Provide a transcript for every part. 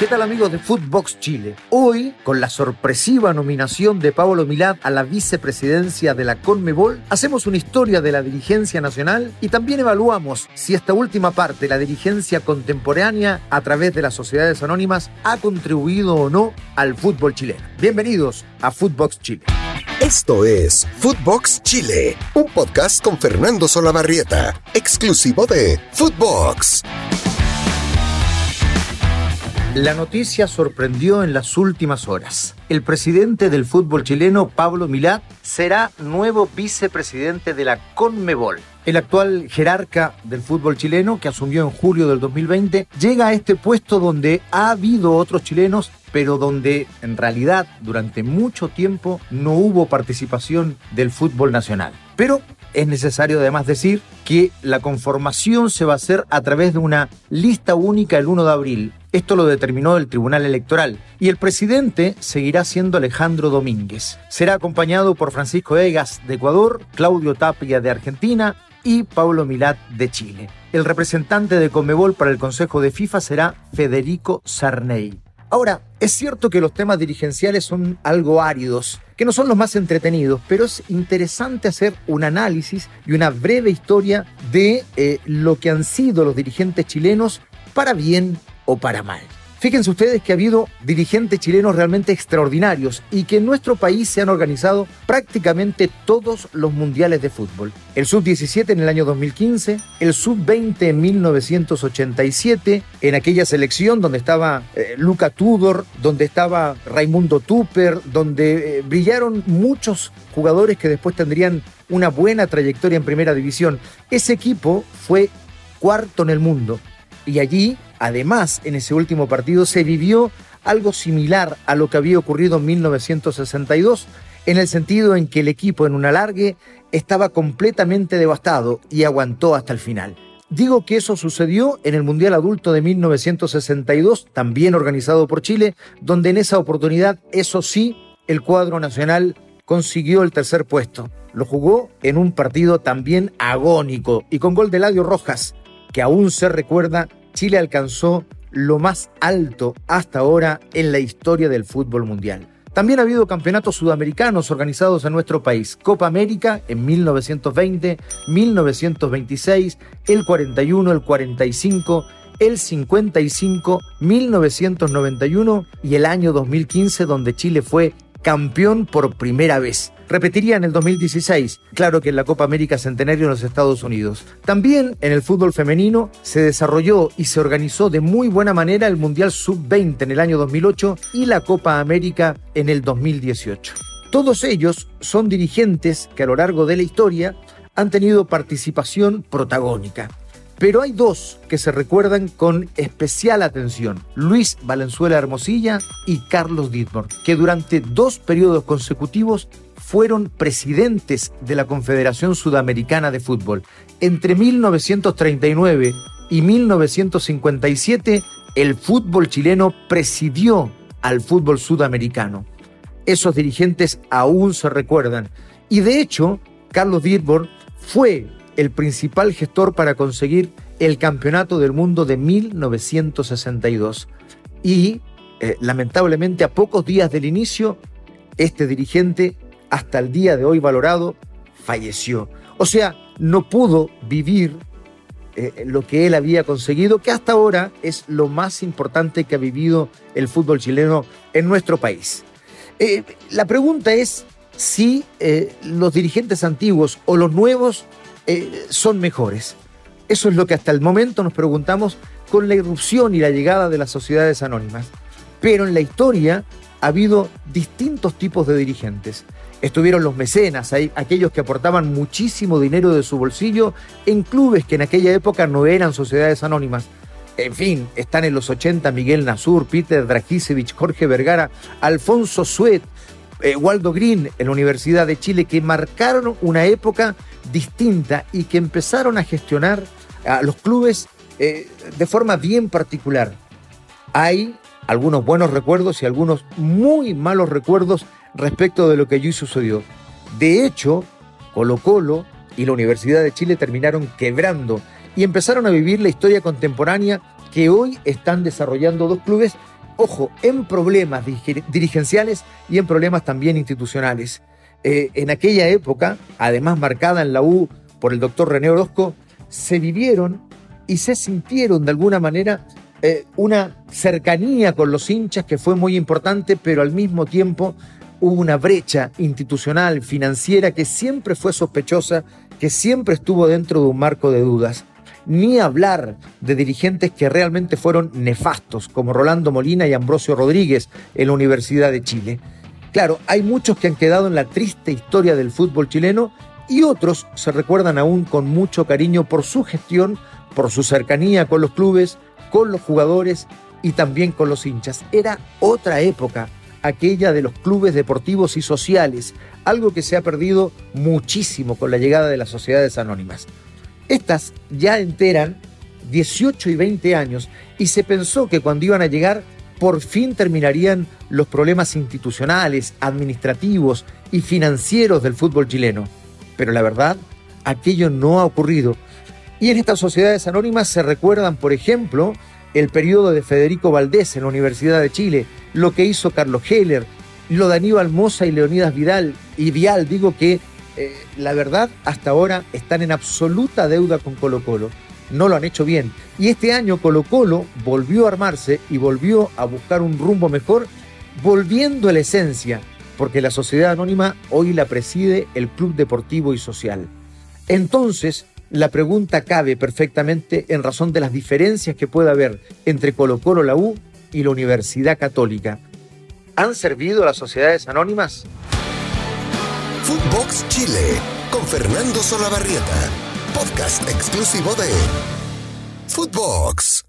¿Qué tal amigos de Footbox Chile? Hoy, con la sorpresiva nominación de Pablo Milad a la vicepresidencia de la CONMEBOL, hacemos una historia de la dirigencia nacional y también evaluamos si esta última parte, la dirigencia contemporánea a través de las sociedades anónimas, ha contribuido o no al fútbol chileno. Bienvenidos a Footbox Chile. Esto es Footbox Chile, un podcast con Fernando Solabarrieta, exclusivo de Footbox. La noticia sorprendió en las últimas horas. El presidente del fútbol chileno, Pablo Milad, será nuevo vicepresidente de la CONMEBOL. El actual jerarca del fútbol chileno, que asumió en julio del 2020, llega a este puesto donde ha habido otros chilenos, pero donde en realidad durante mucho tiempo no hubo participación del fútbol nacional. Pero es necesario además decir que la conformación se va a hacer a través de una lista única el 1 de abril. Esto lo determinó el Tribunal Electoral y el presidente seguirá siendo Alejandro Domínguez. Será acompañado por Francisco Egas de Ecuador, Claudio Tapia de Argentina y Pablo Milat de Chile. El representante de Comebol para el Consejo de FIFA será Federico Sarney. Ahora, es cierto que los temas dirigenciales son algo áridos, que no son los más entretenidos, pero es interesante hacer un análisis y una breve historia de eh, lo que han sido los dirigentes chilenos para bien o para mal. Fíjense ustedes que ha habido dirigentes chilenos realmente extraordinarios y que en nuestro país se han organizado prácticamente todos los mundiales de fútbol. El sub-17 en el año 2015, el sub-20 en 1987, en aquella selección donde estaba eh, Luca Tudor, donde estaba Raimundo Tupper, donde eh, brillaron muchos jugadores que después tendrían una buena trayectoria en primera división. Ese equipo fue cuarto en el mundo y allí Además, en ese último partido se vivió algo similar a lo que había ocurrido en 1962, en el sentido en que el equipo en un alargue estaba completamente devastado y aguantó hasta el final. Digo que eso sucedió en el Mundial Adulto de 1962, también organizado por Chile, donde en esa oportunidad, eso sí, el cuadro nacional consiguió el tercer puesto. Lo jugó en un partido también agónico y con gol de Ladio Rojas, que aún se recuerda Chile alcanzó lo más alto hasta ahora en la historia del fútbol mundial. También ha habido campeonatos sudamericanos organizados en nuestro país. Copa América en 1920, 1926, el 41, el 45, el 55, 1991 y el año 2015 donde Chile fue campeón por primera vez. Repetiría en el 2016, claro que en la Copa América Centenario en los Estados Unidos. También en el fútbol femenino se desarrolló y se organizó de muy buena manera el Mundial Sub-20 en el año 2008 y la Copa América en el 2018. Todos ellos son dirigentes que a lo largo de la historia han tenido participación protagónica. Pero hay dos que se recuerdan con especial atención, Luis Valenzuela Hermosilla y Carlos Dittmar, que durante dos periodos consecutivos fueron presidentes de la Confederación Sudamericana de Fútbol. Entre 1939 y 1957, el fútbol chileno presidió al fútbol sudamericano. Esos dirigentes aún se recuerdan. Y de hecho, Carlos Dittborn fue el principal gestor para conseguir el Campeonato del Mundo de 1962. Y eh, lamentablemente a pocos días del inicio, este dirigente, hasta el día de hoy valorado, falleció. O sea, no pudo vivir eh, lo que él había conseguido, que hasta ahora es lo más importante que ha vivido el fútbol chileno en nuestro país. Eh, la pregunta es si los dirigentes antiguos o los nuevos eh, son mejores. Eso es lo que hasta el momento nos preguntamos con la irrupción y la llegada de las sociedades anónimas. Pero en la historia ha habido distintos tipos de dirigentes. Estuvieron los mecenas, aquellos que aportaban muchísimo dinero de su bolsillo en clubes que en aquella época no eran sociedades anónimas. En fin, están en los 80 Miguel Nasur, Peter Dragisevich, Jorge Vergara, Alfonso Suet, eh, Waldo Green en la Universidad de Chile, que marcaron una época distinta y que empezaron a gestionar a los clubes eh, de forma bien particular. Hay algunos buenos recuerdos y algunos muy malos recuerdos respecto de lo que allí sucedió. De hecho, Colo Colo y la Universidad de Chile terminaron quebrando y empezaron a vivir la historia contemporánea que hoy están desarrollando dos clubes ojo, en problemas dirigenciales y en problemas también institucionales. Eh, en aquella época, además marcada en la U por el doctor René Orozco, se vivieron y se sintieron de alguna manera eh, una cercanía con los hinchas que fue muy importante, pero al mismo tiempo hubo una brecha institucional, financiera, que siempre fue sospechosa, que siempre estuvo dentro de un marco de dudas. Ni hablar de dirigentes que realmente fueron nefastos, como Rolando Molina y Ambrosio Rodríguez en la Universidad de Chile. Claro, hay muchos que han quedado en la triste historia del fútbol chileno y otros se recuerdan aún con mucho cariño por su gestión, por su cercanía con los clubes, con los jugadores y también con los hinchas. Era otra época, aquella de los clubes deportivos y sociales, algo que se ha perdido muchísimo con la llegada de las sociedades anónimas. Estas ya enteran 18 y 20 años y se pensó que cuando iban a llegar por fin terminarían los problemas institucionales, administrativos y financieros del fútbol chileno. Pero la verdad, aquello no ha ocurrido. Y en estas sociedades anónimas se recuerdan, por ejemplo, el periodo de Federico Valdés en la Universidad de Chile, lo que hizo Carlos Heller, lo de Aníbal Moza y Leonidas Vidal y Vial, digo que eh, la verdad hasta ahora están en absoluta deuda con Colo Colo. No lo han hecho bien. Y este año Colo Colo volvió a armarse y volvió a buscar un rumbo mejor, volviendo a la esencia, porque la sociedad anónima hoy la preside el Club Deportivo y Social. Entonces, la pregunta cabe perfectamente en razón de las diferencias que puede haber entre Colo Colo, la U y la Universidad Católica. ¿Han servido las sociedades anónimas? Footbox Chile con Fernando Solabarrieta, podcast exclusivo de Footbox.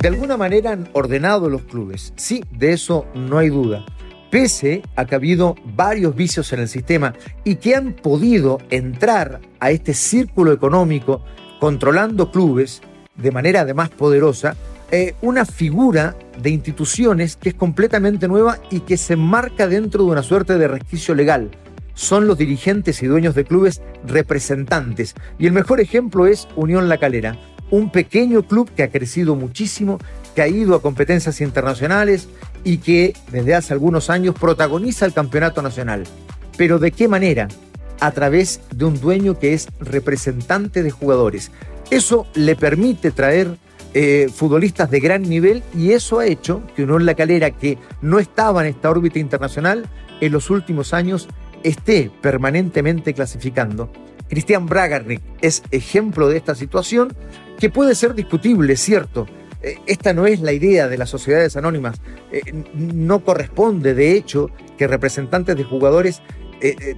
De alguna manera han ordenado los clubes, sí, de eso no hay duda pese a que ha habido varios vicios en el sistema y que han podido entrar a este círculo económico controlando clubes de manera además poderosa, eh, una figura de instituciones que es completamente nueva y que se marca dentro de una suerte de resquicio legal. Son los dirigentes y dueños de clubes representantes. Y el mejor ejemplo es Unión La Calera, un pequeño club que ha crecido muchísimo, que ha ido a competencias internacionales y que desde hace algunos años protagoniza el campeonato nacional. Pero ¿de qué manera? A través de un dueño que es representante de jugadores. Eso le permite traer eh, futbolistas de gran nivel y eso ha hecho que Unión La Calera, que no estaba en esta órbita internacional, en los últimos años esté permanentemente clasificando. Cristian Bragarnik es ejemplo de esta situación que puede ser discutible, cierto, eh, esta no es la idea de las sociedades anónimas. Eh, no corresponde, de hecho, que representantes de jugadores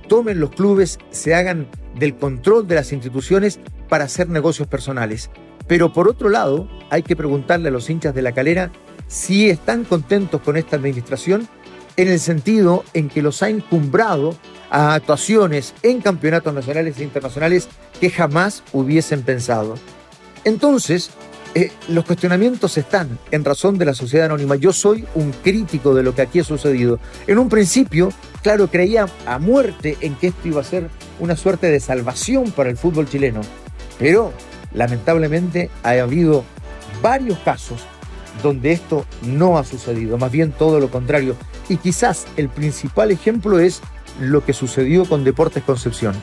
tomen los clubes, se hagan del control de las instituciones para hacer negocios personales. Pero por otro lado, hay que preguntarle a los hinchas de la calera si están contentos con esta administración en el sentido en que los ha encumbrado a actuaciones en campeonatos nacionales e internacionales que jamás hubiesen pensado. Entonces, eh, los cuestionamientos están en razón de la sociedad anónima. Yo soy un crítico de lo que aquí ha sucedido. En un principio, claro, creía a muerte en que esto iba a ser una suerte de salvación para el fútbol chileno. Pero, lamentablemente, ha habido varios casos donde esto no ha sucedido, más bien todo lo contrario. Y quizás el principal ejemplo es lo que sucedió con Deportes Concepción.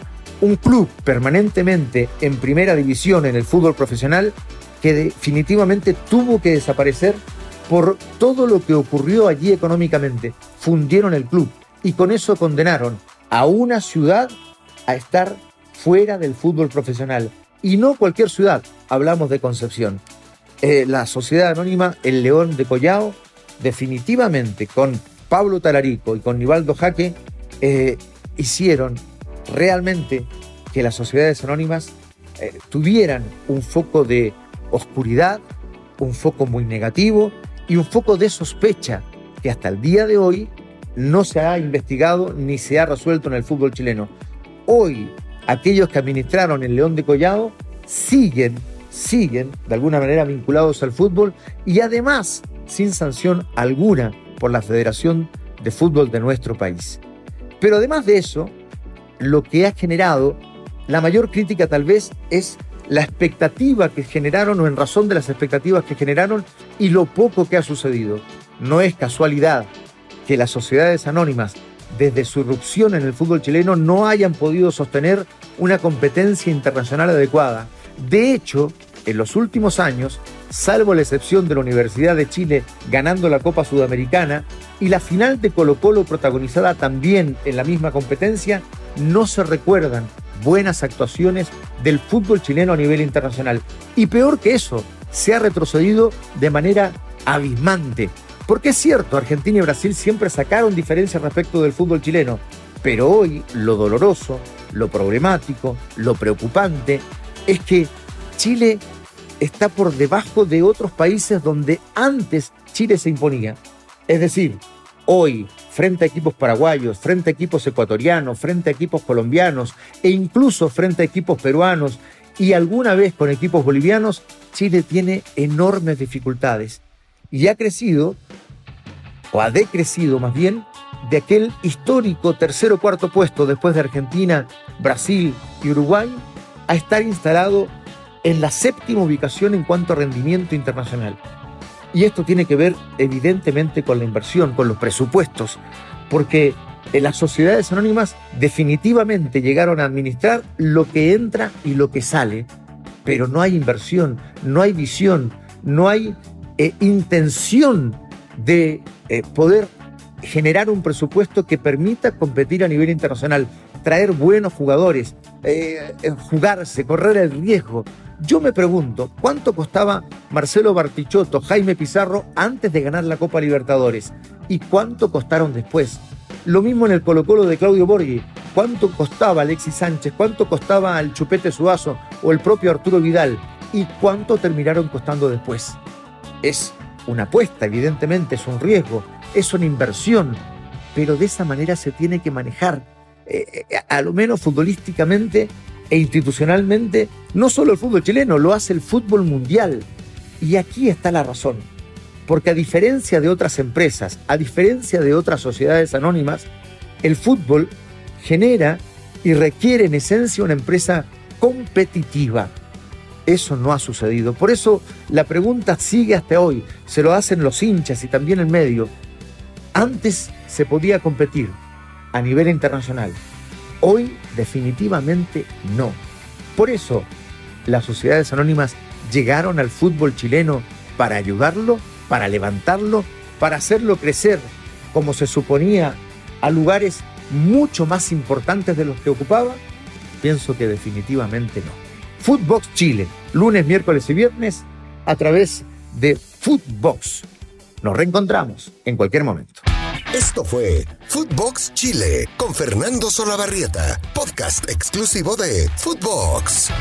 Un club permanentemente en primera división en el fútbol profesional que definitivamente tuvo que desaparecer por todo lo que ocurrió allí económicamente. Fundieron el club y con eso condenaron a una ciudad a estar fuera del fútbol profesional. Y no cualquier ciudad, hablamos de Concepción. Eh, la sociedad anónima El León de Collao, definitivamente con Pablo Talarico y con Nivaldo Jaque, eh, hicieron realmente que las sociedades anónimas eh, tuvieran un foco de oscuridad, un foco muy negativo y un foco de sospecha que hasta el día de hoy no se ha investigado ni se ha resuelto en el fútbol chileno. Hoy, aquellos que administraron el León de Collado siguen, siguen de alguna manera vinculados al fútbol y además sin sanción alguna por la Federación de Fútbol de nuestro país. Pero además de eso, lo que ha generado la mayor crítica tal vez es la expectativa que generaron o en razón de las expectativas que generaron y lo poco que ha sucedido. No es casualidad que las sociedades anónimas, desde su irrupción en el fútbol chileno, no hayan podido sostener una competencia internacional adecuada. De hecho, en los últimos años, salvo la excepción de la Universidad de Chile ganando la Copa Sudamericana y la final de Colo Colo protagonizada también en la misma competencia, no se recuerdan buenas actuaciones del fútbol chileno a nivel internacional. Y peor que eso, se ha retrocedido de manera abismante. Porque es cierto, Argentina y Brasil siempre sacaron diferencias respecto del fútbol chileno, pero hoy lo doloroso, lo problemático, lo preocupante es que Chile está por debajo de otros países donde antes Chile se imponía. Es decir, hoy, frente a equipos paraguayos, frente a equipos ecuatorianos, frente a equipos colombianos e incluso frente a equipos peruanos y alguna vez con equipos bolivianos, Chile tiene enormes dificultades y ha crecido, o ha decrecido más bien, de aquel histórico tercer o cuarto puesto después de Argentina, Brasil y Uruguay, a estar instalado en la séptima ubicación en cuanto a rendimiento internacional. Y esto tiene que ver evidentemente con la inversión, con los presupuestos, porque eh, las sociedades anónimas definitivamente llegaron a administrar lo que entra y lo que sale, pero no hay inversión, no hay visión, no hay eh, intención de eh, poder generar un presupuesto que permita competir a nivel internacional, traer buenos jugadores, jugarse, correr el riesgo, yo me pregunto, ¿cuánto costaba Marcelo Bartichotto, Jaime Pizarro antes de ganar la Copa Libertadores? ¿Y cuánto costaron después? Lo mismo en el Colo Colo de Claudio Borghi. ¿Cuánto costaba Alexis Sánchez? ¿Cuánto costaba el Chupete Suazo o el propio Arturo Vidal? ¿Y cuánto terminaron costando después? Es una apuesta, evidentemente, es un riesgo, es una inversión, pero de esa manera se tiene que manejar, eh, eh, a lo menos futbolísticamente, e institucionalmente, no solo el fútbol chileno, lo hace el fútbol mundial. Y aquí está la razón. Porque a diferencia de otras empresas, a diferencia de otras sociedades anónimas, el fútbol genera y requiere en esencia una empresa competitiva. Eso no ha sucedido. Por eso la pregunta sigue hasta hoy. Se lo hacen los hinchas y también el medio. Antes se podía competir a nivel internacional. Hoy definitivamente no. Por eso, las sociedades anónimas llegaron al fútbol chileno para ayudarlo, para levantarlo, para hacerlo crecer, como se suponía, a lugares mucho más importantes de los que ocupaba. Pienso que definitivamente no. Footbox Chile, lunes, miércoles y viernes, a través de Footbox. Nos reencontramos en cualquier momento. Esto fue Footbox Chile con Fernando Solabarrieta, podcast exclusivo de Footbox.